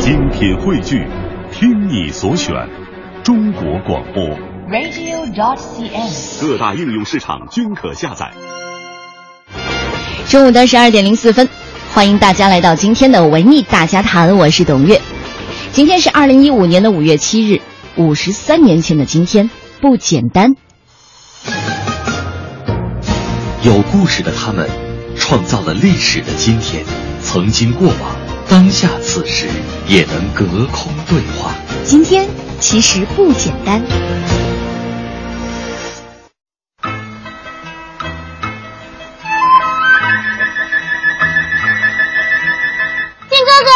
精品汇聚，听你所选，中国广播。radio.cn。各大应用市场均可下载。中午的十二点零四分，欢迎大家来到今天的文艺大家谈，我是董月。今天是二零一五年的五月七日，五十三年前的今天不简单。有故事的他们，创造了历史的今天，曾经过往，当下此时也能隔空对话。今天其实不简单。丁哥哥，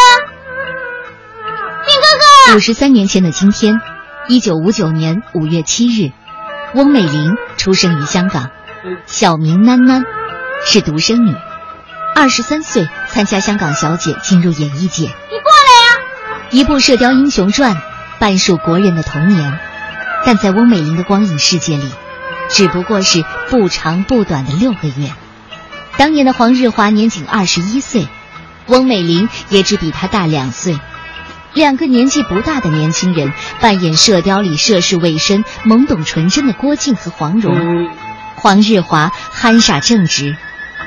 丁哥哥，五十三年前的今天，一九五九年五月七日，翁美玲出生于香港，小名囡囡，是独生女。二十三岁参加香港小姐进入演艺界，你过来呀！一部《射雕英雄传》半数国人的童年，但在翁美玲的光影世界里，只不过是不长不短的六个月。当年的黄日华年仅二十一岁，翁美玲也只比他大两岁。两个年纪不大的年轻人扮演《射雕》里涉世未深、懵懂纯真的郭靖和黄蓉。嗯黄日华憨傻正直，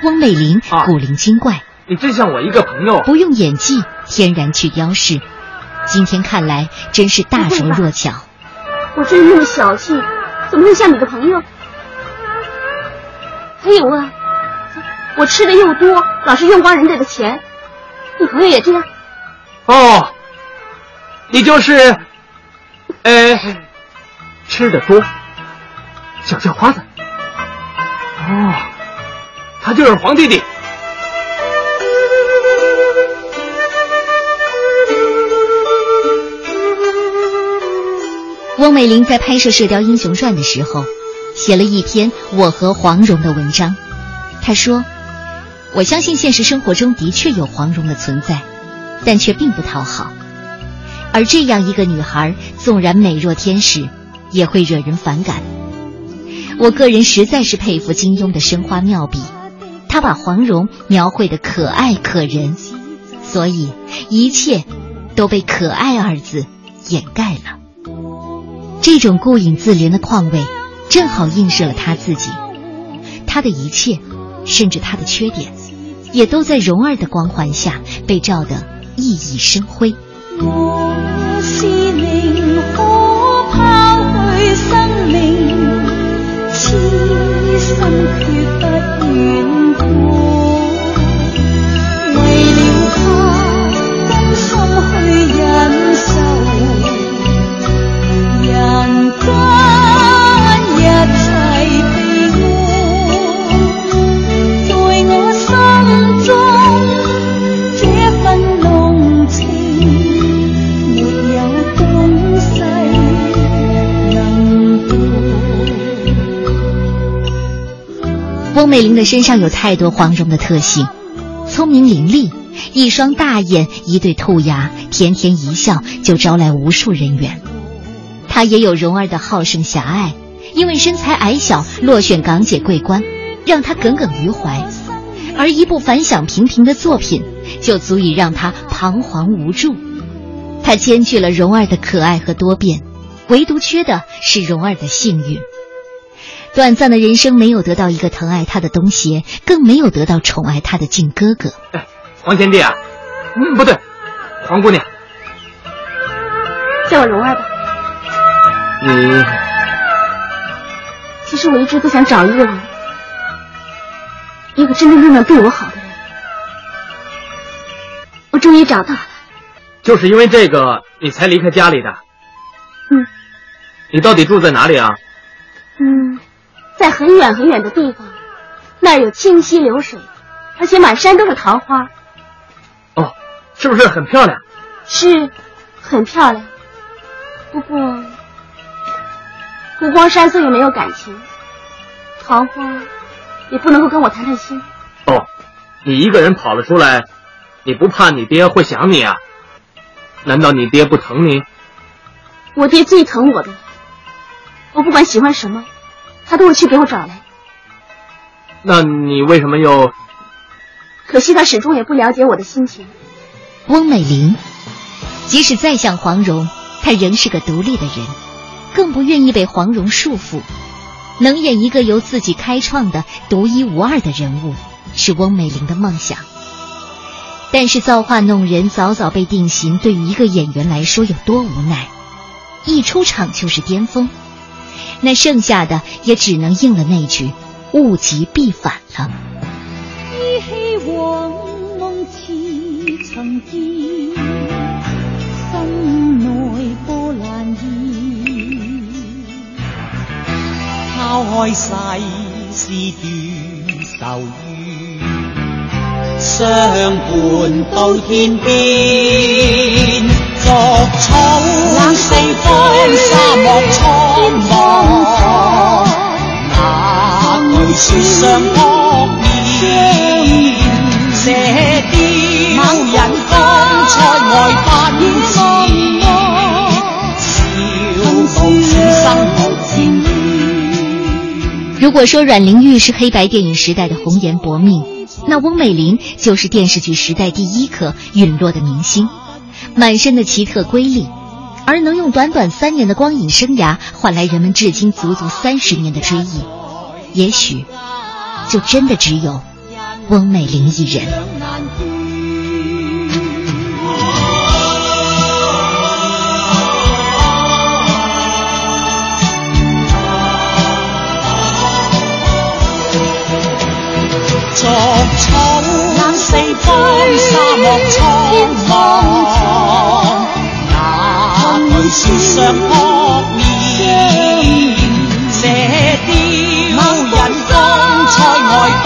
翁美玲啊古灵精怪，你真像我一个朋友。不用演技天然去雕饰。今天看来真是大手若巧。我这人那么小气，怎么会像你的朋友？还有啊，我吃的又多，老是用光人家的钱，你朋友也这样？哦，你就是，呃，吃的多，小叫花子。哦，他就是黄弟弟。翁美玲在拍摄《射雕英雄传》的时候，写了一篇我和黄蓉的文章。她说：“我相信现实生活中的确有黄蓉的存在，但却并不讨好。而这样一个女孩，纵然美若天使，也会惹人反感。我个人实在是佩服金庸的生花妙笔，他把黄蓉描绘的可爱可人，所以一切都被‘可爱’二字掩盖了。”这种顾影自怜的况味，正好映射了他自己。他的一切，甚至他的缺点，也都在蓉儿的光环下被照得熠熠生辉。渡。翁美玲的身上有太多黄蓉的特性：聪明伶俐，一双大眼，一对兔牙，甜甜一笑就招来无数人缘。她也有蓉儿的好胜狭隘，因为身材矮小，落选港姐桂冠，让她耿耿于怀。而一部反响平平的作品，就足以让她彷徨无助。她兼具了蓉儿的可爱和多变，唯独缺的是蓉儿的幸运。短暂的人生没有得到一个疼爱他的东邪，更没有得到宠爱他的靖哥哥。哎，黄贤弟啊，嗯，不对，黄姑娘，叫我蓉儿吧。你其实我一直都想找一个人，一个真真正正对我好的人。我终于找到了。就是因为这个，你才离开家里的。嗯你到底住在哪里啊？嗯，在很远很远的地方，那儿有清溪流水，而且满山都是桃花，哦，是不是很漂亮？是很漂亮。不过，湖光山色又没有感情，桃花也不能够跟我谈谈心。哦，你一个人跑了出来，你不怕你爹会想你啊？难道你爹不疼你？我爹最疼我的，我不管喜欢什么，他都会去给我找来。那你为什么又……可惜他始终也不了解我的心情。翁美玲，即使再像黄蓉，她仍是个独立的人，更不愿意被黄蓉束缚。能演一个由自己开创的独一无二的人物，是翁美玲的梦想。但是造化弄人，早早被定型，对于一个演员来说有多无奈？一出场就是巅峰，那剩下的也只能应了那句“物极必反”了。依稀往梦似曾见，心内波澜现。抛开世事断愁怨，相伴到天边。逐草冷四方，沙漠苍茫。那句雪上扑面，射雕人光彩外奔驰，笑傲此生无战于。如果说阮玲玉是黑白电影时代的红颜薄命，那翁美玲就是电视剧时代第一颗陨落的明星。满身的奇特瑰丽，而能用短短三年的光影生涯换来人们至今足足三十年的追忆，也许就真的只有翁美玲一人。逐草冷四方，沙漠苍茫。那句雪上扑面，射雕人光彩外奔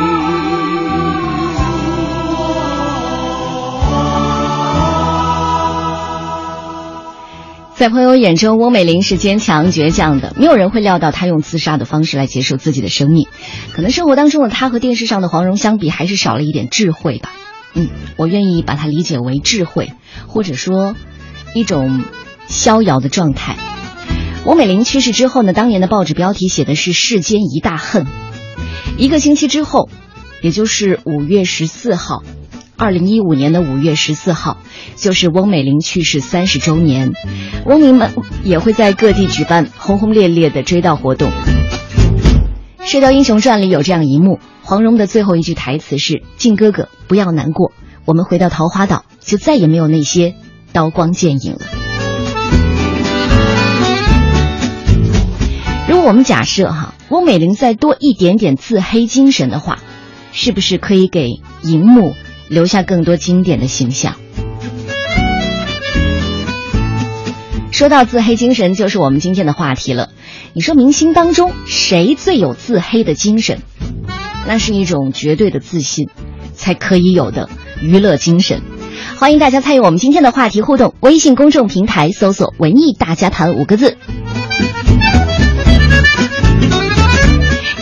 在朋友眼中，翁美玲是坚强倔强的，没有人会料到她用自杀的方式来结束自己的生命。可能生活当中的她和电视上的黄蓉相比，还是少了一点智慧吧。嗯，我愿意把它理解为智慧，或者说一种逍遥的状态。翁美玲去世之后呢，当年的报纸标题写的是“世间一大恨”。一个星期之后，也就是五月十四号。二零一五年的五月十四号，就是翁美玲去世三十周年，翁民们也会在各地举办轰轰烈烈的追悼活动。《射雕英雄传》里有这样一幕，黄蓉的最后一句台词是：“靖哥哥，不要难过，我们回到桃花岛，就再也没有那些刀光剑影了。”如果我们假设哈，翁美玲再多一点点自黑精神的话，是不是可以给荧幕？留下更多经典的形象。说到自黑精神，就是我们今天的话题了。你说明星当中谁最有自黑的精神？那是一种绝对的自信才可以有的娱乐精神。欢迎大家参与我们今天的话题互动，微信公众平台搜索“文艺大家谈”五个字。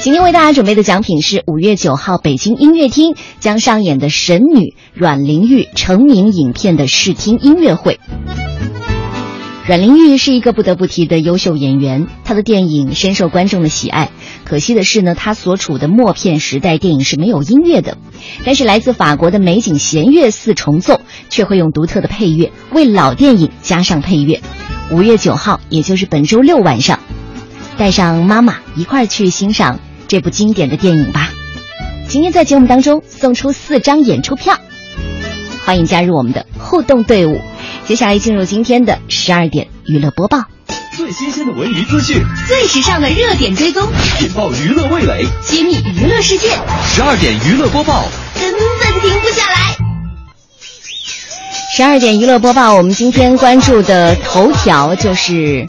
今天为大家准备的奖品是五月九号北京音乐厅将上演的神女阮玲玉成名影片的试听音乐会。阮玲玉是一个不得不提的优秀演员，她的电影深受观众的喜爱。可惜的是呢，她所处的默片时代电影是没有音乐的，但是来自法国的美景弦乐四重奏却会用独特的配乐为老电影加上配乐。五月九号，也就是本周六晚上，带上妈妈一块儿去欣赏。这部经典的电影吧。今天在节目当中送出四张演出票，欢迎加入我们的互动队伍。接下来进入今天的十二点娱乐播报，最新鲜的文娱资讯，最时尚的热点追踪，引爆娱乐味蕾，揭秘娱乐世界。十二点娱乐播报，根本停不下来。十二点娱乐播报，我们今天关注的头条就是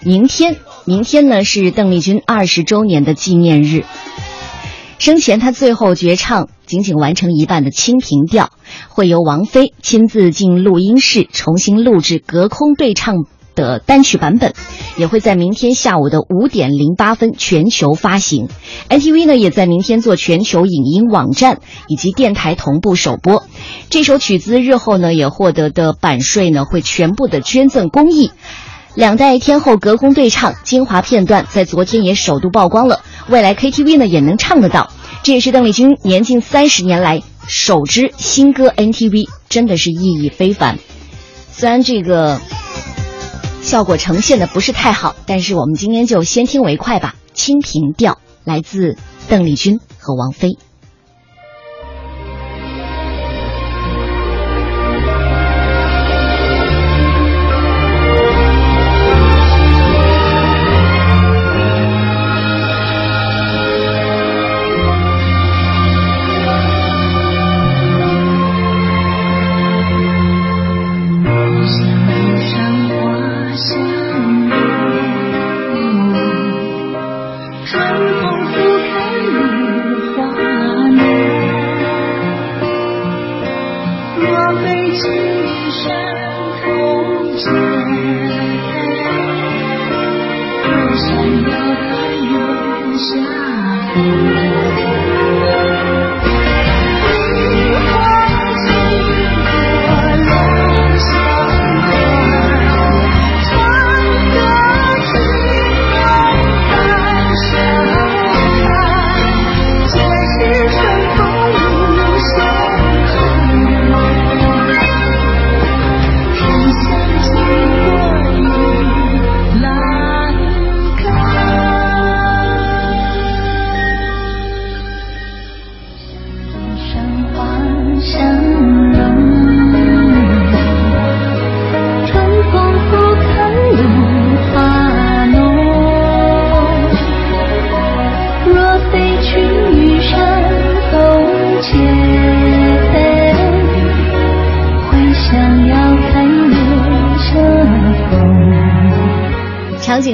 明天。明天呢是邓丽君二十周年的纪念日。生前她最后绝唱仅仅完成一半的《清平调》，会由王菲亲自进录音室重新录制隔空对唱的单曲版本，也会在明天下午的五点零八分全球发行。NTV 呢也在明天做全球影音网站以及电台同步首播。这首曲子日后呢也获得的版税呢会全部的捐赠公益。两代天后隔空对唱精华片段在昨天也首度曝光了，未来 KTV 呢也能唱得到。这也是邓丽君年近三十年来首支新歌 NTV，真的是意义非凡。虽然这个效果呈现的不是太好，但是我们今天就先听为快吧。《清平调》来自邓丽君和王菲。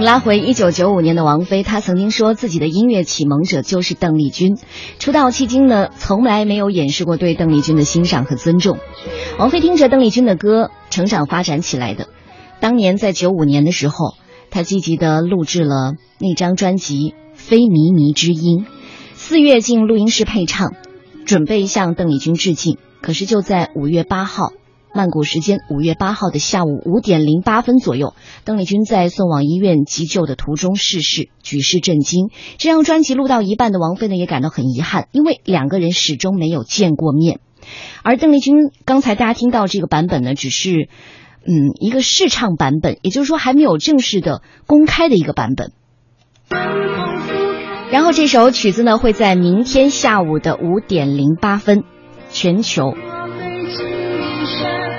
拉回一九九五年的王菲，她曾经说自己的音乐启蒙者就是邓丽君。出道迄今呢，从来没有掩饰过对邓丽君的欣赏和尊重。王菲听着邓丽君的歌成长发展起来的。当年在九五年的时候，她积极的录制了那张专辑《非靡靡之音》，四月进录音室配唱，准备向邓丽君致敬。可是就在五月八号。曼谷时间五月八号的下午五点零八分左右，邓丽君在送往医院急救的途中逝世，举世震惊。这张专辑录到一半的王菲呢，也感到很遗憾，因为两个人始终没有见过面。而邓丽君刚才大家听到这个版本呢，只是嗯一个试唱版本，也就是说还没有正式的公开的一个版本。然后这首曲子呢，会在明天下午的五点零八分全球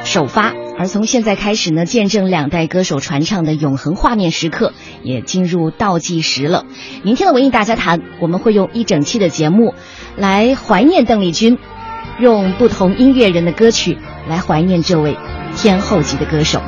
首发。而从现在开始呢，见证两代歌手传唱的永恒画面时刻也进入倒计时了。明天的文艺大家谈，我们会用一整期的节目来怀念邓丽君，用不同音乐人的歌曲来怀念这位天后级的歌手。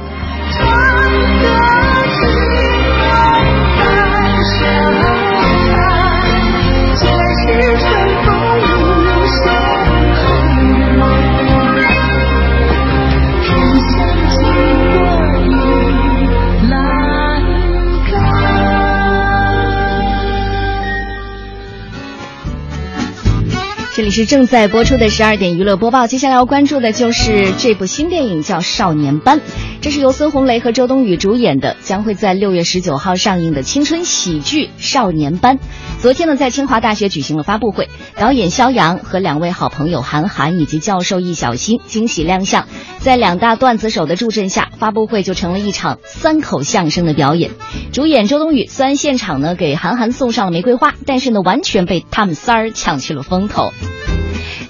是正在播出的十二点娱乐播报，接下来要关注的就是这部新电影叫《少年班》，这是由孙红雷和周冬雨主演的，将会在六月十九号上映的青春喜剧《少年班》。昨天呢，在清华大学举行了发布会，导演肖阳和两位好朋友韩寒以及教授易小星惊喜亮相，在两大段子手的助阵下，发布会就成了一场三口相声的表演。主演周冬雨虽然现场呢给韩寒送上了玫瑰花，但是呢完全被他们仨儿抢去了风头。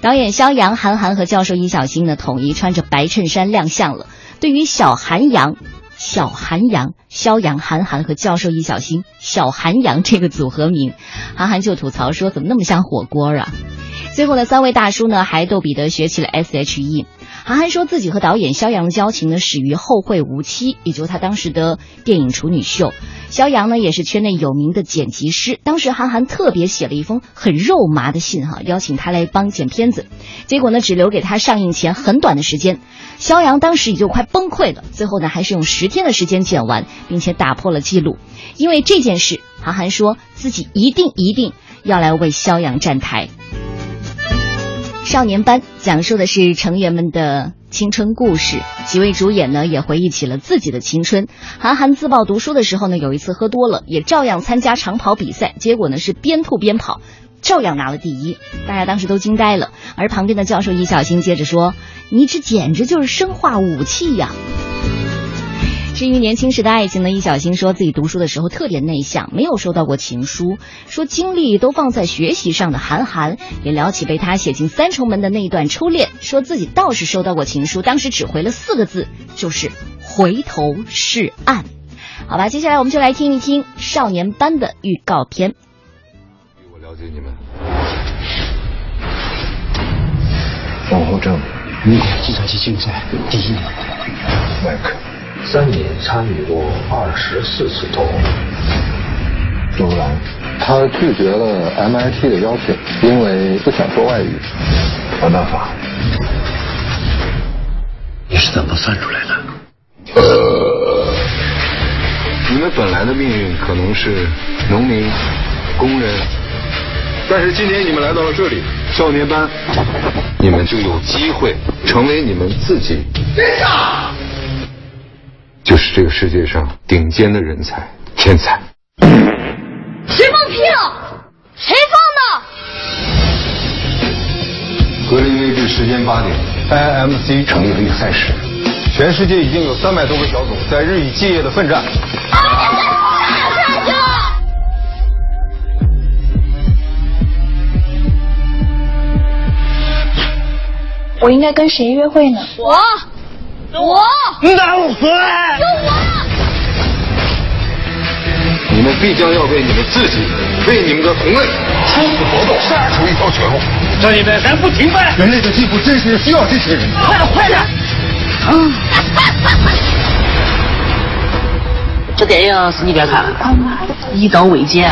导演肖阳、韩寒和教授易小星呢，统一穿着白衬衫亮相了。对于小韩阳、小韩阳、肖阳、韩寒和教授易小星、小韩阳这个组合名，韩寒就吐槽说：“怎么那么像火锅啊？”最后呢，三位大叔呢还逗彼得学起了 S H E。韩寒说自己和导演肖阳的交情呢始于《后会无期》，也就是他当时的电影处女秀。肖阳呢也是圈内有名的剪辑师，当时韩寒特别写了一封很肉麻的信哈，邀请他来帮剪片子，结果呢只留给他上映前很短的时间，肖阳当时也就快崩溃了，最后呢还是用十天的时间剪完，并且打破了记录。因为这件事，韩寒说自己一定一定要来为肖阳站台。少年班讲述的是成员们的青春故事，几位主演呢也回忆起了自己的青春。韩寒自曝读书的时候呢，有一次喝多了，也照样参加长跑比赛，结果呢是边吐边跑，照样拿了第一，大家当时都惊呆了。而旁边的教授易小星接着说：“你这简直就是生化武器呀！”至于年轻时的爱情呢，易小星说自己读书的时候特别内向，没有收到过情书，说精力都放在学习上的韩寒也聊起被他写进三重门的那一段初恋，说自己倒是收到过情书，当时只回了四个字，就是回头是岸。好吧，接下来我们就来听一听少年班的预告片。我了解你们，往后正，民国计算机竞赛第一名，麦克。三年参与过二十四次投。周兰，他拒绝了 MIT 的邀请，因为不想说外语。王大法，你是怎么算出来的？呃，你们本来的命运可能是农民、工人，但是今天你们来到了这里，少年班，你们就有机会成为你们自己。别打！就是这个世界上顶尖的人才、天才。谁放屁了？谁放的？格林威治时间八点，IMC 成立了一个赛事，全世界已经有三百多个小组在日以继夜的奋战。我应该跟谁约会呢？我。我难回，有我。你们必将要为你们自己，为你们的同类，殊死搏斗，杀出一条血路。这一代咱不停摆，人类的进步真是需要这些人。快点，快点！嗯。这电影是你别看，一刀未剪。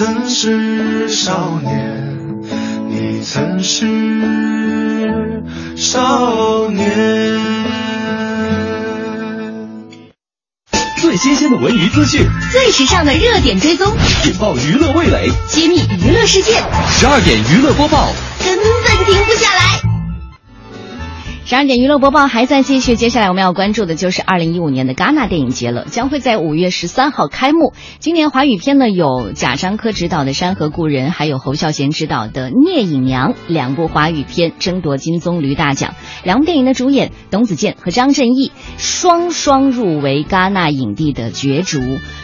曾是少年。你曾是少年。最新鲜的文娱资讯，最时尚的热点追踪，引爆娱乐味蕾，揭秘娱乐世界。十二点娱乐播报，根本停不下来。十二点娱乐播报还在继续，接下来我们要关注的就是二零一五年的戛纳电影节了，将会在五月十三号开幕。今年华语片呢有贾樟柯执导的《山河故人》，还有侯孝贤执导的《聂隐娘》两部华语片争夺金棕榈大奖。两部电影的主演董子健和张震义双双入围戛纳影帝的角逐。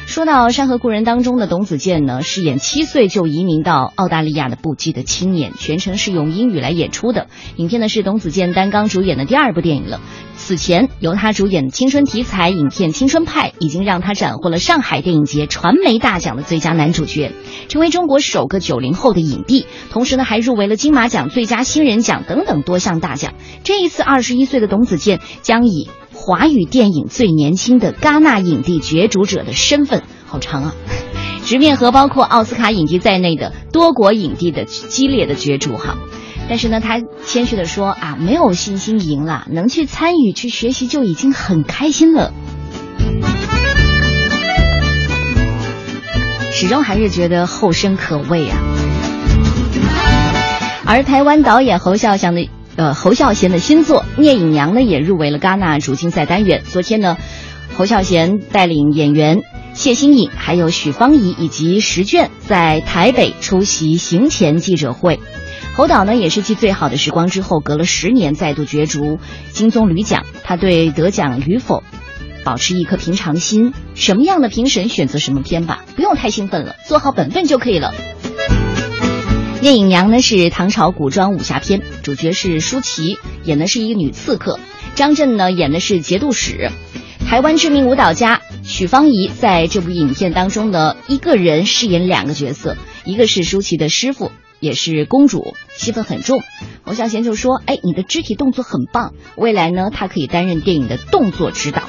说到《山河故人》当中的董子健呢，饰演七岁就移民到澳大利亚的不羁的青年，全程是用英语来演出的。影片呢是董子健担纲主演的第二部电影了。此前由他主演的青春题材影片《青春派》已经让他斩获了上海电影节传媒大奖的最佳男主角，成为中国首个九零后的影帝。同时呢，还入围了金马奖最佳新人奖等等多项大奖。这一次，二十一岁的董子健将以华语电影最年轻的戛纳影帝角逐者的身份，好长啊，直面和包括奥斯卡影帝在内的多国影帝的激烈的角逐哈。但是呢，他谦虚的说啊，没有信心赢了，能去参与、去学习就已经很开心了。始终还是觉得后生可畏啊。而台湾导演侯孝祥的呃侯孝贤的新作《聂隐娘》呢，也入围了戛纳主竞赛单元。昨天呢，侯孝贤带领演员谢欣颖、还有许芳宜以及石卷在台北出席行前记者会。侯导呢，也是继《最好的时光》之后，隔了十年再度角逐金棕榈奖。他对得奖与否，保持一颗平常心。什么样的评审选择什么片吧，不用太兴奋了，做好本分就可以了。《聂隐娘》呢是唐朝古装武侠片，主角是舒淇，演的是一个女刺客；张震呢演的是节度使。台湾知名舞蹈家许芳宜在这部影片当中呢，一个人饰演两个角色，一个是舒淇的师傅。也是公主，戏份很重。侯孝贤就说：“哎，你的肢体动作很棒，未来呢，他可以担任电影的动作指导。”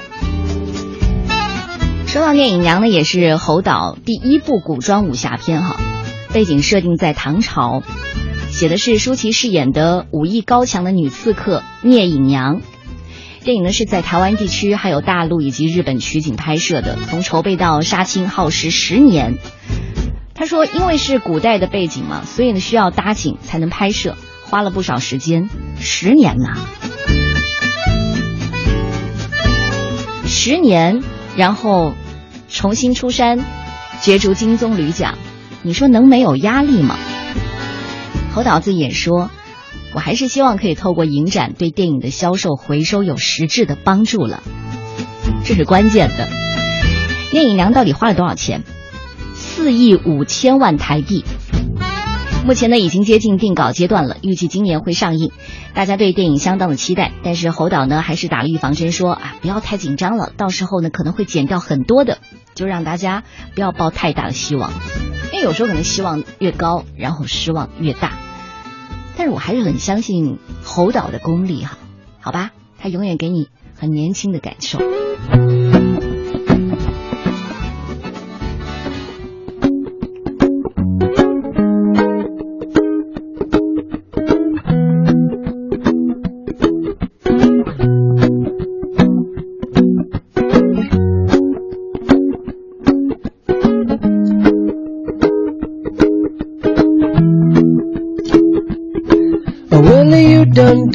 说到《聂隐娘》呢，也是侯导第一部古装武侠片哈，背景设定在唐朝，写的是舒淇饰演的武艺高强的女刺客聂隐娘。电影呢是在台湾地区、还有大陆以及日本取景拍摄的，从筹备到杀青耗时十年。他说：“因为是古代的背景嘛，所以呢需要搭景才能拍摄，花了不少时间，十年呐，十年，然后重新出山，角逐金棕榈奖，你说能没有压力吗？”侯导自己也说：“我还是希望可以透过影展对电影的销售回收有实质的帮助了，这是关键的。”《聂隐娘》到底花了多少钱？四亿五千万台币，目前呢已经接近定稿阶段了，预计今年会上映。大家对电影相当的期待，但是侯导呢还是打了预防针，说啊不要太紧张了，到时候呢可能会减掉很多的，就让大家不要抱太大的希望，因为有时候可能希望越高，然后失望越大。但是我还是很相信侯导的功力哈，好吧，他永远给你很年轻的感受。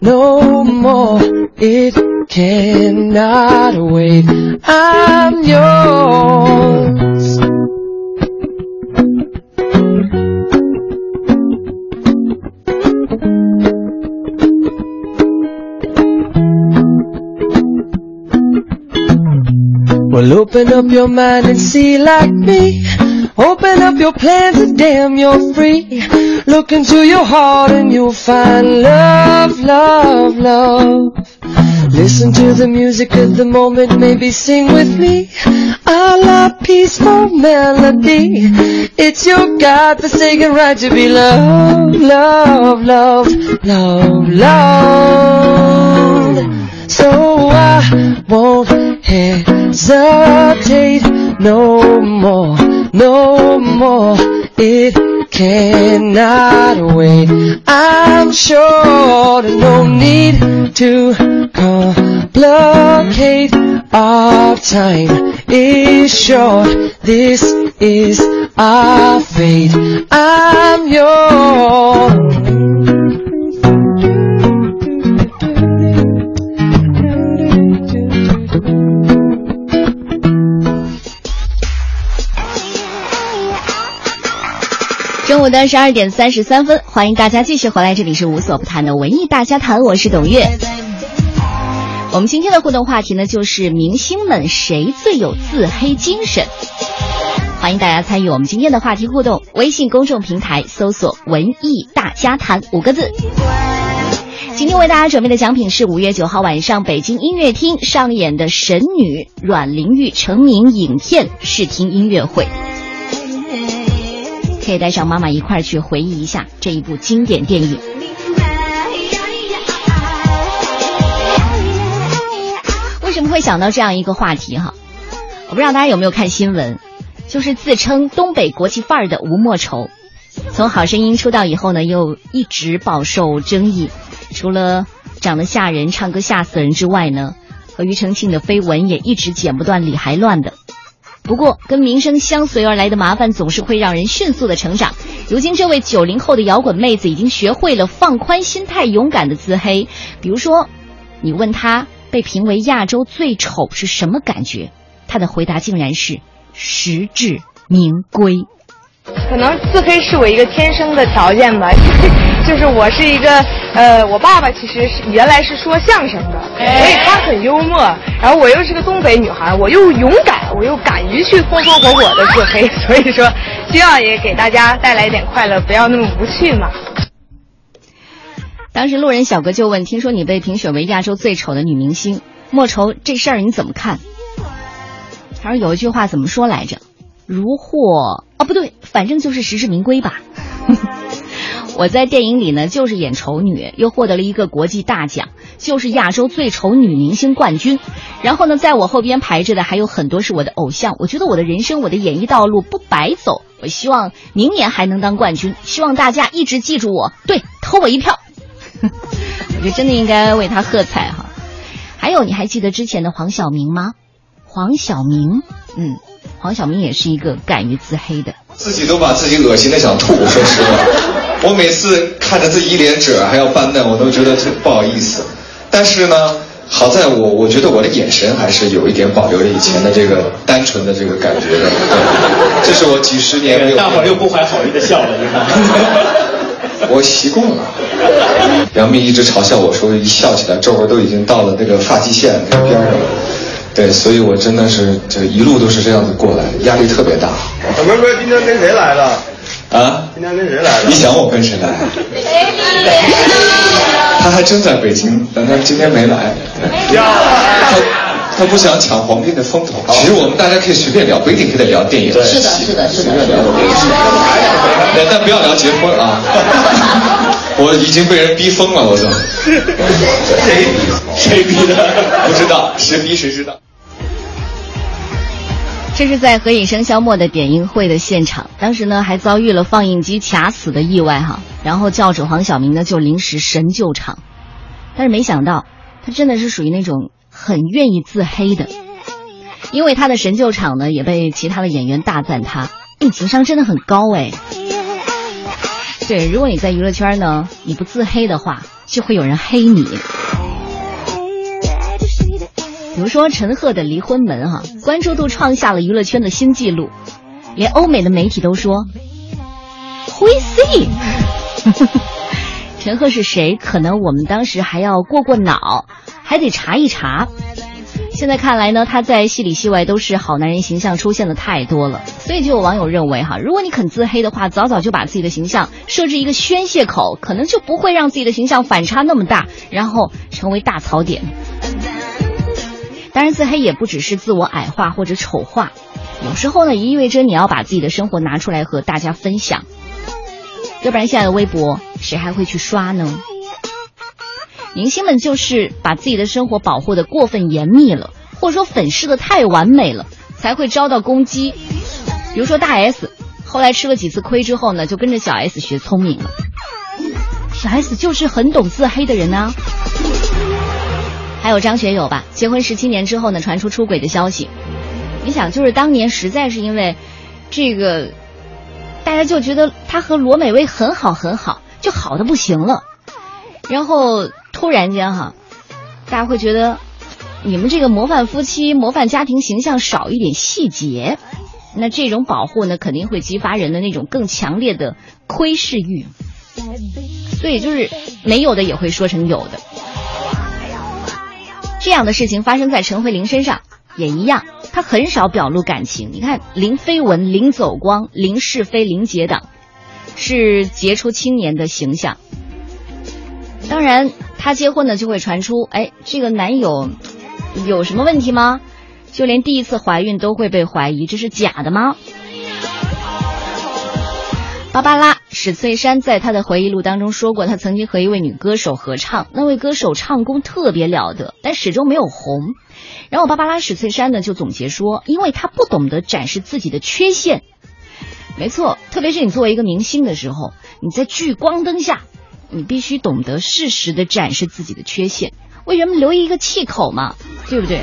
no more. It cannot wait. I'm yours. Well, open up your mind and see like me. Open up your plans and damn you're free. Look into your heart and you'll find love, love, love. Listen to the music of the moment, maybe sing with me. A la peaceful melody. It's your God-forsaken right to be loved, love, love, love, love. So I won't hesitate no more no more. It cannot wait. I'm sure there's no need to complicate our time. is short. This is our fate. I'm yours. 午的十二点三十三分，欢迎大家继续回来，这里是无所不谈的文艺大家谈，我是董月。我们今天的互动话题呢，就是明星们谁最有自黑精神？欢迎大家参与我们今天的话题互动，微信公众平台搜索“文艺大家谈”五个字。今天为大家准备的奖品是五月九号晚上北京音乐厅上演的神女阮玲玉成名影片试听音乐会。可以带上妈妈一块儿去回忆一下这一部经典电影。为什么会想到这样一个话题哈？我不知道大家有没有看新闻，就是自称东北国际范儿的吴莫愁，从《好声音》出道以后呢，又一直饱受争议。除了长得吓人、唱歌吓死人之外呢，和庾澄庆的绯闻也一直剪不断、理还乱的。不过，跟名声相随而来的麻烦总是会让人迅速的成长。如今，这位九零后的摇滚妹子已经学会了放宽心态，勇敢的自黑。比如说，你问她被评为亚洲最丑是什么感觉，她的回答竟然是实至名归。可能自黑是我一个天生的条件吧，就是我是一个呃，我爸爸其实是原来是说相声的，所以他很幽默，然后我又是个东北女孩，我又勇敢，我又敢于去风风火火的自黑，所以说希望也给大家带来一点快乐，不要那么无趣嘛。当时路人小哥就问：“听说你被评选为亚洲最丑的女明星，莫愁这事儿你怎么看？”他说有一句话怎么说来着？如获哦，不对，反正就是实至名归吧。我在电影里呢，就是演丑女，又获得了一个国际大奖，就是亚洲最丑女明星冠军。然后呢，在我后边排着的还有很多是我的偶像。我觉得我的人生，我的演艺道路不白走。我希望明年还能当冠军，希望大家一直记住我，对，投我一票。我觉得真的应该为他喝彩哈。还有，你还记得之前的黄晓明吗？黄晓明，嗯。黄晓明也是一个敢于自黑的，自己都把自己恶心的想吐。说实话，我每次看着自己一脸褶还要扮嫩，我都觉得特不好意思。但是呢，好在我我觉得我的眼神还是有一点保留着以前的这个单纯的这个感觉的。这是我几十年没有。大伙儿又不怀好意的笑了，你看。我习惯了。杨幂一直嘲笑我说，一笑起来皱纹都已经到了那个发际线那个边上了。对，所以我真的是这一路都是这样子过来，压力特别大。小明哥今天跟谁来了？啊？今天跟谁来了？你想我跟谁来？他还真在北京，但他今天没来。他他不想抢黄斌的风头。其实我们大家可以随便聊，不一定非得聊电影。是的，是的，是的。随便聊。对，但不要聊结婚啊！我已经被人逼疯了，我都。谁谁逼的？不知道，谁逼谁知道。这是在《何以笙箫默》的点映会的现场，当时呢还遭遇了放映机卡死的意外哈，然后教主黄晓明呢就临时神救场，但是没想到他真的是属于那种很愿意自黑的，因为他的神救场呢也被其他的演员大赞他，你情商真的很高哎。对，如果你在娱乐圈呢，你不自黑的话，就会有人黑你。比如说陈赫的离婚门哈，关注度创下了娱乐圈的新纪录，连欧美的媒体都说，Who is he？陈赫是谁？可能我们当时还要过过脑，还得查一查。现在看来呢，他在戏里戏外都是好男人形象出现的太多了，所以就有网友认为哈，如果你肯自黑的话，早早就把自己的形象设置一个宣泄口，可能就不会让自己的形象反差那么大，然后成为大槽点。当然，自黑也不只是自我矮化或者丑化，有时候呢，也意味着你要把自己的生活拿出来和大家分享，要不然现在的微博谁还会去刷呢？明星们就是把自己的生活保护的过分严密了，或者说粉饰的太完美了，才会遭到攻击。比如说大 S，后来吃了几次亏之后呢，就跟着小 S 学聪明了。小 S 就是很懂自黑的人啊。还有张学友吧，结婚十七年之后呢，传出出轨的消息。你想，就是当年实在是因为这个，大家就觉得他和罗美薇很好很好，就好的不行了。然后突然间哈，大家会觉得你们这个模范夫妻、模范家庭形象少一点细节，那这种保护呢，肯定会激发人的那种更强烈的窥视欲。所以就是没有的也会说成有的。这样的事情发生在陈慧琳身上也一样，她很少表露感情。你看，零绯闻、零走光、零是非、零结党，是杰出青年的形象。当然，她结婚呢就会传出，哎，这个男友有什么问题吗？就连第一次怀孕都会被怀疑，这是假的吗？芭芭拉史翠珊在她的回忆录当中说过，她曾经和一位女歌手合唱，那位歌手唱功特别了得，但始终没有红。然后芭芭拉史翠珊呢就总结说，因为她不懂得展示自己的缺陷。没错，特别是你作为一个明星的时候，你在聚光灯下，你必须懂得适时的展示自己的缺陷，为人们留一个气口嘛，对不对？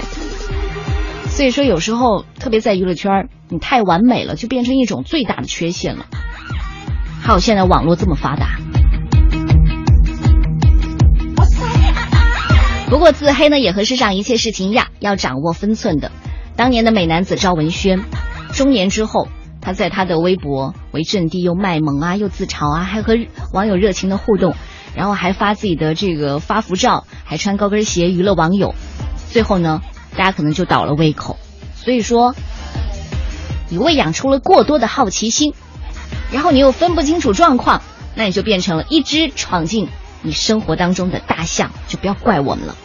所以说，有时候特别在娱乐圈，你太完美了，就变成一种最大的缺陷了。还有现在网络这么发达，不过自黑呢也和世上一切事情一样，要掌握分寸的。当年的美男子赵文轩，中年之后，他在他的微博为阵地，又卖萌啊，又自嘲啊，还和网友热情的互动，然后还发自己的这个发福照，还穿高跟鞋娱乐网友。最后呢，大家可能就倒了胃口。所以说，你喂养出了过多的好奇心。然后你又分不清楚状况，那你就变成了一只闯进你生活当中的大象，就不要怪我们了。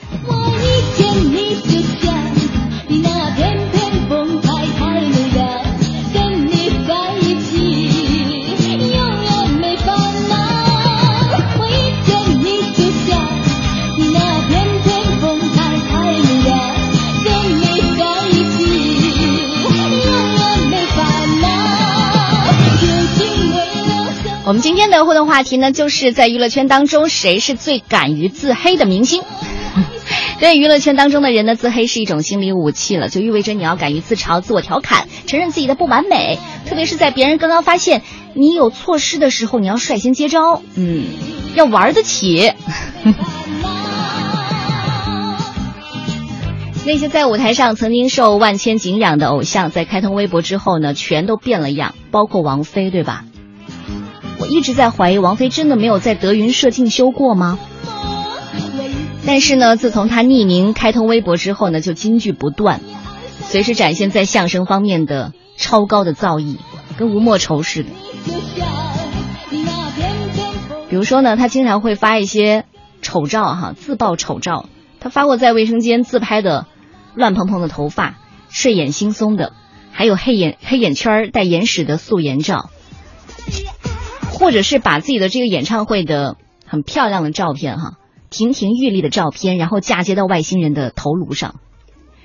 我们今天的互动话题呢，就是在娱乐圈当中，谁是最敢于自黑的明星？对娱乐圈当中的人呢，自黑是一种心理武器了，就意味着你要敢于自嘲、自我调侃，承认自己的不完美。特别是在别人刚刚发现你有错失的时候，你要率先接招，嗯，要玩得起。那些在舞台上曾经受万千敬仰的偶像，在开通微博之后呢，全都变了样，包括王菲，对吧？我一直在怀疑王菲真的没有在德云社进修过吗？但是呢，自从她匿名开通微博之后呢，就金句不断，随时展现在相声方面的超高的造诣，跟吴莫愁似的。比如说呢，她经常会发一些丑照哈，自曝丑照。她发过在卫生间自拍的乱蓬蓬的头发、睡眼惺忪的，还有黑眼黑眼圈带眼屎的素颜照。或者是把自己的这个演唱会的很漂亮的照片哈，亭亭玉立的照片，然后嫁接到外星人的头颅上，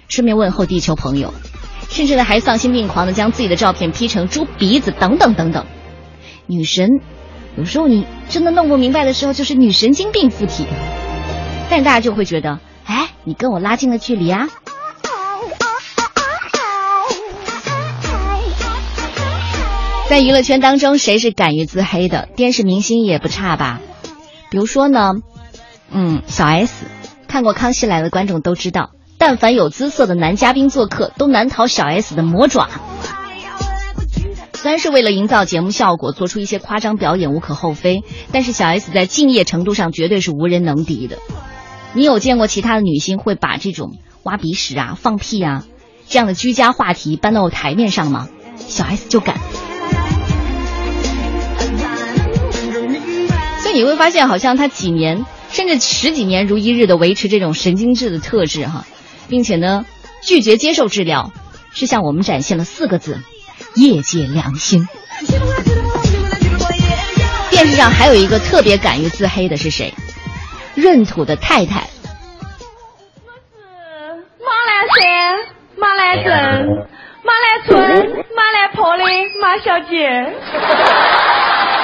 顺便问候地球朋友，甚至呢还丧心病狂的将自己的照片 P 成猪鼻子等等等等。女神，有时候你真的弄不明白的时候，就是女神经病附体。但大家就会觉得，哎，你跟我拉近了距离啊。在娱乐圈当中，谁是敢于自黑的？电视明星也不差吧。比如说呢，嗯，小 S，看过《康熙来了》观众都知道，但凡有姿色的男嘉宾做客，都难逃小 S 的魔爪。虽然是为了营造节目效果，做出一些夸张表演无可厚非，但是小 S 在敬业程度上绝对是无人能敌的。你有见过其他的女星会把这种挖鼻屎啊、放屁啊这样的居家话题搬到台面上吗？小 S 就敢。所以你会发现，好像他几年甚至十几年如一日的维持这种神经质的特质哈，并且呢拒绝接受治疗，是向我们展现了四个字：业界良心。电视上还有一个特别敢于自黑的是谁？闰土的太太。我是马兰山、马兰镇、马兰村、马兰坡的马小姐。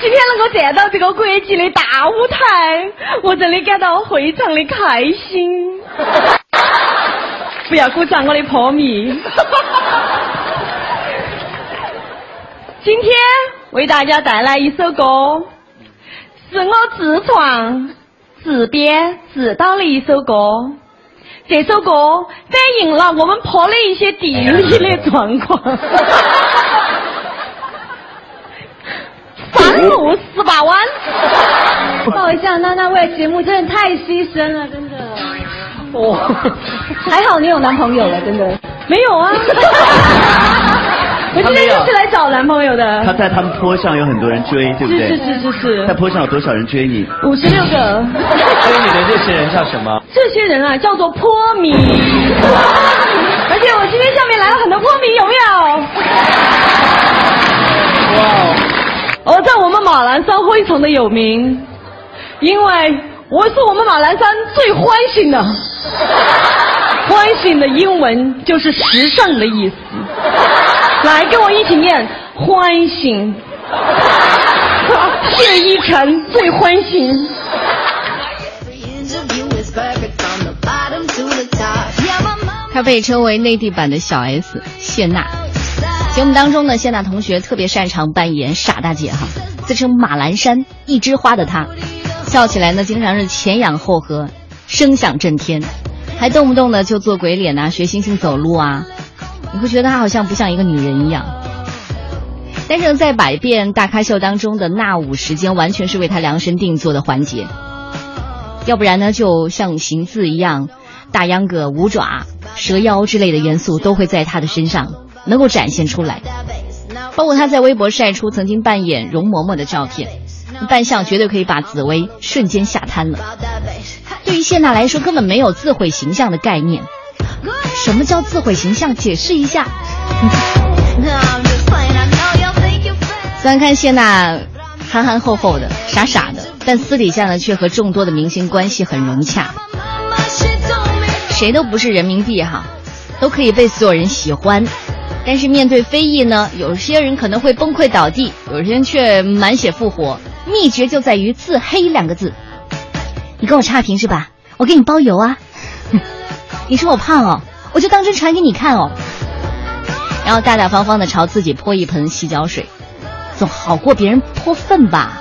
今天能够站到这个国际的大舞台，我真的感到非常的开心。不要鼓掌我的破迷。今天为大家带来一首歌，是我自创、自编、自导的一首歌。这首歌反映了我们坡的一些地理的状况。山路十八弯。不好意思啊，娜娜为了节目真的太牺牲了，真的。哦，还好你有男朋友了，真的。没有啊。我今天就是来找男朋友的。他在他们坡上有很多人追，对不对？是是是是是。在坡上有多少人追你？五十六个。追你的这些人叫什么？这些人啊，叫做坡迷。而且我今天下面来了很多坡迷，有没有？哇！我在我们马栏山非常的有名，因为我是我们马栏山最欢喜的。欢喜的英文就是时尚的意思。来，跟我一起念欢喜。谢依晨最欢喜。她被称为内地版的小 S 谢娜。节目当中呢，谢娜同学特别擅长扮演傻大姐哈，自称马栏山一枝花的她，笑起来呢经常是前仰后合，声响震天，还动不动的就做鬼脸呐，学猩猩走路啊，你会觉得她好像不像一个女人一样。但是在百变大咖秀当中的那舞时间，完全是为她量身定做的环节，要不然呢，就像形似一样，大秧歌、五爪、蛇腰之类的元素都会在她的身上。能够展现出来，包括他在微博晒出曾经扮演容嬷嬷的照片，扮相绝对可以把紫薇瞬间吓瘫了。对于谢娜来说，根本没有自毁形象的概念。什么叫自毁形象？解释一下。虽然看谢娜憨憨厚厚的、傻傻的，但私底下呢，却和众多的明星关系很融洽。谁都不是人民币哈，都可以被所有人喜欢。但是面对非议呢，有些人可能会崩溃倒地，有些人却满血复活。秘诀就在于“自黑”两个字。你跟我差评是吧？我给你包邮啊！你说我胖哦，我就当真传给你看哦。然后大大方方的朝自己泼一盆洗脚水，总好过别人泼粪吧。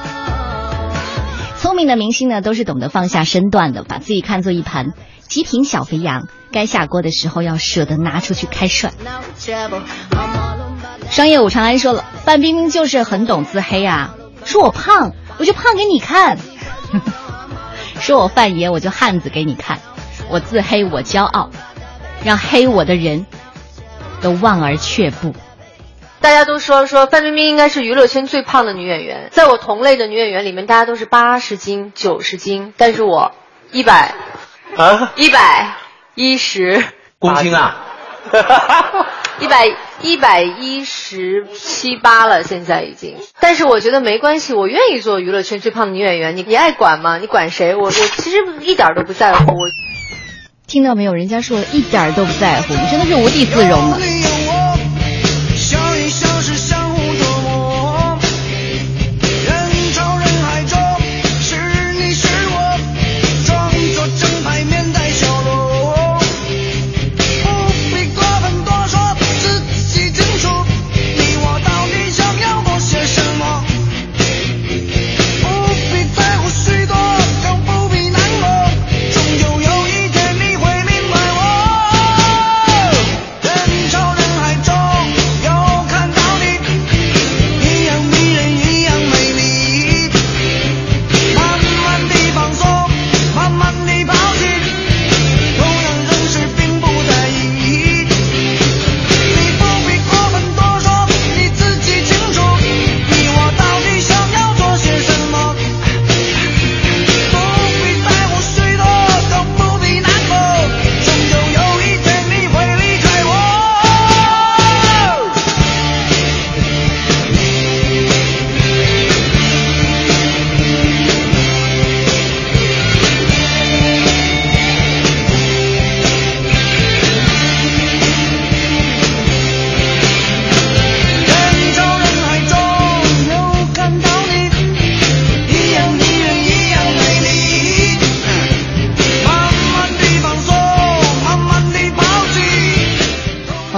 聪明的明星呢，都是懂得放下身段的，把自己看作一盘极品小肥羊。该下锅的时候要舍得拿出去开涮。商业五长安说了，范冰冰就是很懂自黑啊，说我胖，我就胖给你看；说我范爷，我就汉子给你看。我自黑，我骄傲，让黑我的人都望而却步。大家都说说范冰冰应该是娱乐圈最胖的女演员，在我同类的女演员里面，大家都是八十斤、九十斤，但是我一百啊，一百。一十公斤啊，一百一百一十七八了，现在已经。但是我觉得没关系，我愿意做娱乐圈最胖的女演员。你你爱管吗？你管谁？我我其实一点都不在乎。我听到没有？人家说一点都不在乎，你真的是无地自容了。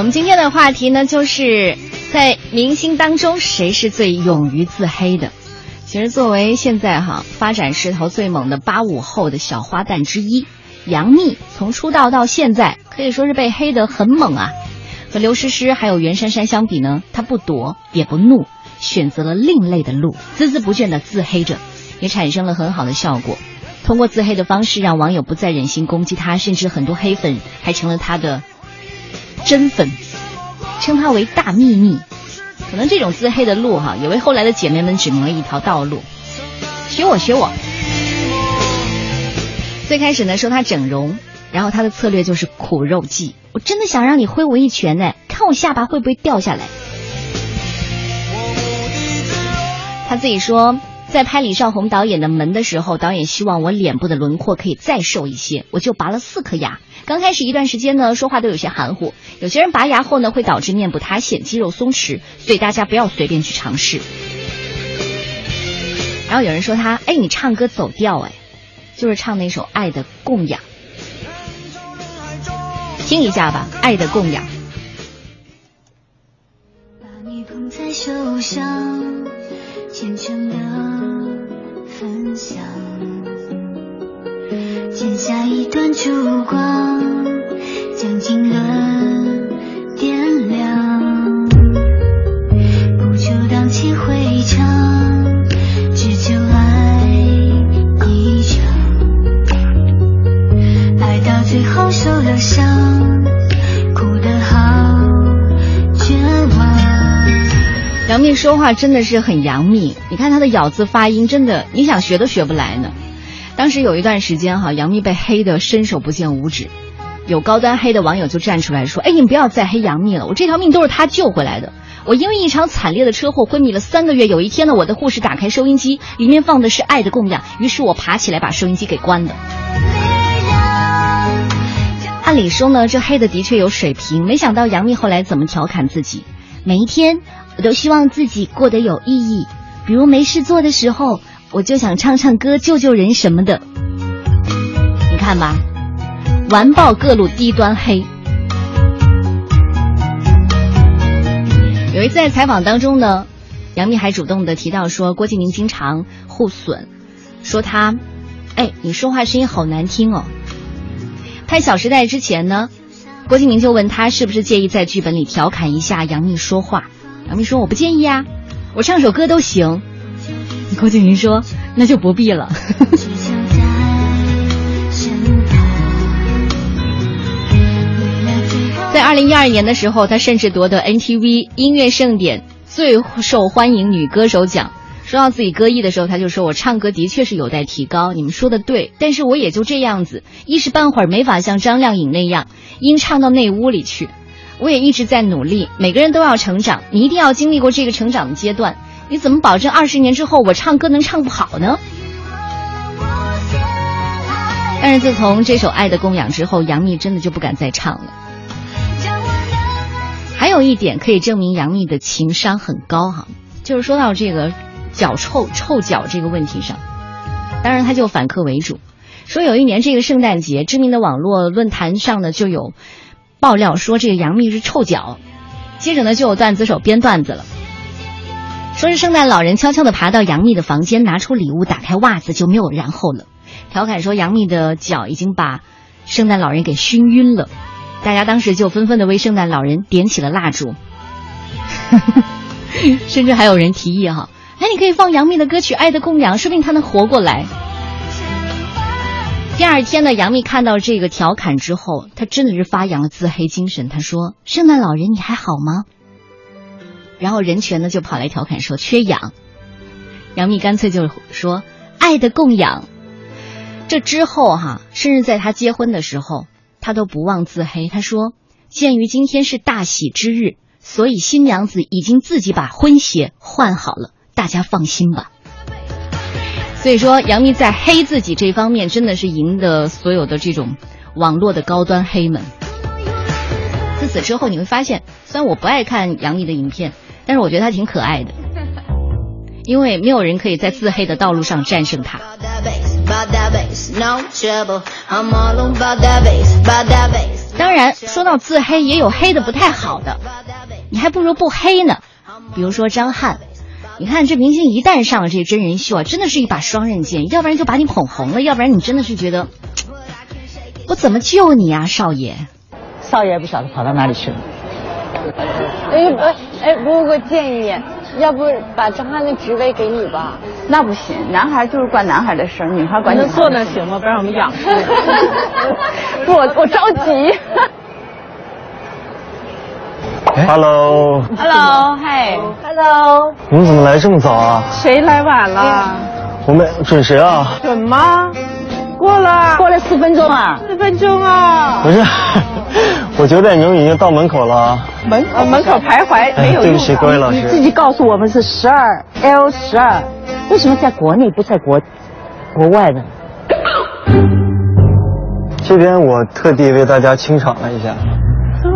我们今天的话题呢，就是在明星当中谁是最勇于自黑的？其实作为现在哈发展势头最猛的八五后的小花旦之一，杨幂从出道到现在可以说是被黑得很猛啊。和刘诗诗还有袁姗姗相比呢，她不躲也不怒，选择了另类的路，孜孜不倦地自黑着，也产生了很好的效果。通过自黑的方式，让网友不再忍心攻击她，甚至很多黑粉还成了她的真粉，称她为大幂幂。可能这种自黑的路哈，也为后来的姐妹们指明了一条道路。学我，学我。最开始呢，说她整容，然后她的策略就是苦肉计。我真的想让你挥我一拳呢，看我下巴会不会掉下来。她自己说，在拍李少红导演的《门》的时候，导演希望我脸部的轮廓可以再瘦一些，我就拔了四颗牙。刚开始一段时间呢，说话都有些含糊。有些人拔牙后呢，会导致面部塌陷、肌肉松弛，所以大家不要随便去尝试。然后有人说他，哎，你唱歌走调，哎，就是唱那首《爱的供养》，听一下吧，《爱的供养》。把你捧在手上，虔诚的分享。剪下一段烛光，将经纶点亮。不求荡气回肠，只求爱一场。爱到最后受了伤，哭得好绝望。杨幂说话真的是很杨幂，你看她的咬字发音，真的你想学都学不来呢。当时有一段时间哈，杨幂被黑得伸手不见五指，有高端黑的网友就站出来说：“哎，你不要再黑杨幂了，我这条命都是她救回来的。我因为一场惨烈的车祸昏迷了三个月，有一天呢，我的护士打开收音机，里面放的是《爱的供养》，于是我爬起来把收音机给关了。”按理说呢，这黑的的确有水平，没想到杨幂后来怎么调侃自己？每一天我都希望自己过得有意义，比如没事做的时候。我就想唱唱歌救救人什么的，你看吧，完爆各路低端黑。有一次在采访当中呢，杨幂还主动的提到说郭敬明经常互损，说他，哎，你说话声音好难听哦。拍《小时代》之前呢，郭敬明就问他是不是介意在剧本里调侃一下杨幂说话，杨幂说我不介意啊，我唱首歌都行。郭敬明说：“那就不必了。”在二零一二年的时候，他甚至夺得 NTV 音乐盛典最受欢迎女歌手奖。说到自己歌艺的时候，他就说：“我唱歌的确是有待提高，你们说的对，但是我也就这样子，一时半会儿没法像张靓颖那样音唱到那屋里去。我也一直在努力，每个人都要成长，你一定要经历过这个成长的阶段。”你怎么保证二十年之后我唱歌能唱不好呢？但是自从这首《爱的供养》之后，杨幂真的就不敢再唱了。还有一点可以证明杨幂的情商很高哈，就是说到这个脚臭臭脚这个问题上，当然他就反客为主，说有一年这个圣诞节，知名的网络论坛上呢就有爆料说这个杨幂是臭脚，接着呢就有段子手编段子了。说是圣诞老人悄悄地爬到杨幂的房间，拿出礼物，打开袜子就没有然后了。调侃说杨幂的脚已经把圣诞老人给熏晕了，大家当时就纷纷的为圣诞老人点起了蜡烛，甚至还有人提议哈，哎，你可以放杨幂的歌曲《爱的供养》，说不定她能活过来。第二天呢，杨幂看到这个调侃之后，她真的是发扬了自黑精神。她说：“圣诞老人，你还好吗？”然后任泉呢就跑来调侃说缺氧，杨幂干脆就说爱的供养。这之后哈，甚至在她结婚的时候，她都不忘自黑。她说，鉴于今天是大喜之日，所以新娘子已经自己把婚鞋换好了，大家放心吧。所以说，杨幂在黑自己这方面真的是赢得所有的这种网络的高端黑们。自此之后，你会发现，虽然我不爱看杨幂的影片。但是我觉得他挺可爱的，因为没有人可以在自黑的道路上战胜他。当然，说到自黑，也有黑的不太好的，你还不如不黑呢。比如说张翰，你看这明星一旦上了这真人秀啊，真的是一把双刃剑，要不然就把你捧红了，要不然你真的是觉得我怎么救你啊，少爷？少爷不晓得跑到哪里去了。哎 不哎，不过我建议，要不把张翰的职位给你吧？那不行，男孩就是管男孩的事儿，女孩管女孩的事那行吗？不让我们养。不，我我着急。Hello，Hello，嗨，Hello，你们怎么来这么早啊？谁来晚了？我们准谁啊？准吗？过了，过了四分钟啊？四分钟啊？不是，我九点钟已经到门口了。门口门口徘徊没有用。对不起，各位老师。你自己告诉我们是十二 L 十二，为什么在国内不在国国外呢？这边我特地为大家清场了一下。这。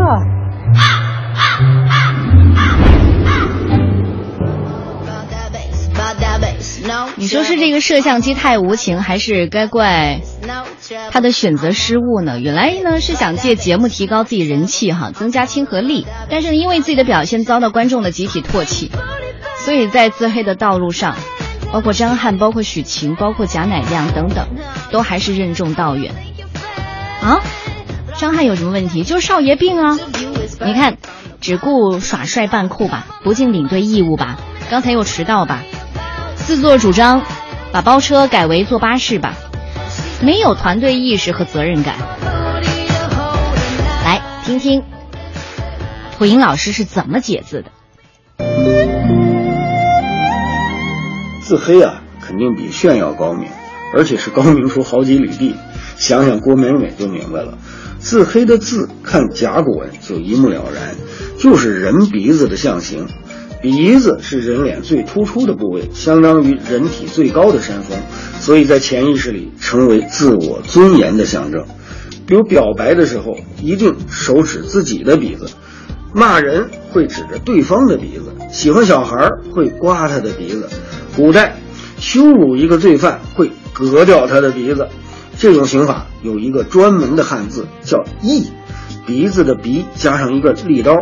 你说是这个摄像机太无情，还是该怪他的选择失误呢？原来呢是想借节目提高自己人气哈，增加亲和力，但是因为自己的表现遭到观众的集体唾弃，所以在自黑的道路上，包括张翰、包括许晴、包括贾乃亮等等，都还是任重道远。啊，张翰有什么问题？就是少爷病啊！你看，只顾耍帅扮酷吧，不尽领队义务吧，刚才又迟到吧。自作主张，把包车改为坐巴士吧，没有团队意识和责任感。来听听蒲英老师是怎么解字的。自黑啊，肯定比炫耀高明，而且是高明出好几里地。想想郭美美就明白了，自黑的字看甲骨文就一目了然，就是人鼻子的象形。鼻子是人脸最突出的部位，相当于人体最高的山峰，所以在潜意识里成为自我尊严的象征。比如表白的时候，一定手指自己的鼻子；骂人会指着对方的鼻子；喜欢小孩会刮他的鼻子；古代羞辱一个罪犯会割掉他的鼻子。这种刑法有一个专门的汉字叫“义”，鼻子的鼻加上一个利刀。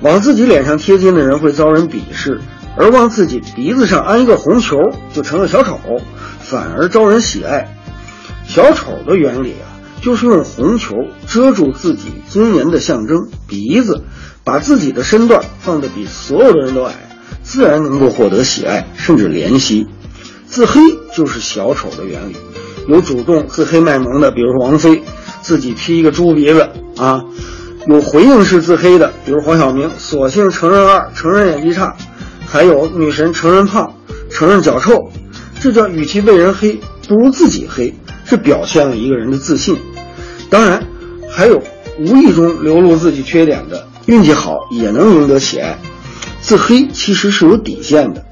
往自己脸上贴金的人会遭人鄙视，而往自己鼻子上安一个红球就成了小丑，反而招人喜爱。小丑的原理啊，就是用红球遮住自己尊严的象征鼻子，把自己的身段放得比所有的人都矮，自然能够获得喜爱甚至怜惜。自黑就是小丑的原理，有主动自黑卖萌的，比如说王菲，自己 P 一个猪鼻子啊。有回应式自黑的，比如黄晓明，索性承认二，承认演技差；还有女神承认胖，承认脚臭，这叫与其被人黑，不如自己黑，这表现了一个人的自信。当然，还有无意中流露自己缺点的，运气好也能赢得喜爱。自黑其实是有底线的，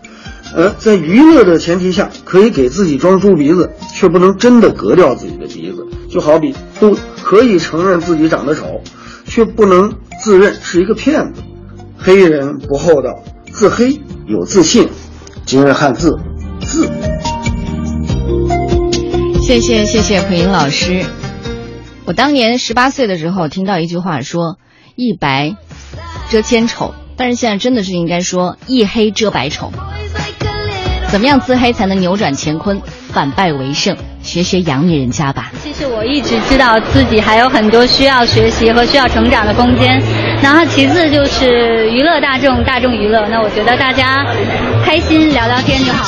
呃，在娱乐的前提下，可以给自己装猪鼻子，却不能真的割掉自己的鼻子。就好比不可以承认自己长得丑。却不能自认是一个骗子，黑人不厚道，自黑有自信。今日汉字，字。谢谢谢谢蒲英老师。我当年十八岁的时候听到一句话说“一白遮千丑”，但是现在真的是应该说“一黑遮百丑”。怎么样自黑才能扭转乾坤，反败为胜？学学洋女人家吧。其实我一直知道自己还有很多需要学习和需要成长的空间。然后其次就是娱乐大众，大众娱乐。那我觉得大家开心聊聊天就好。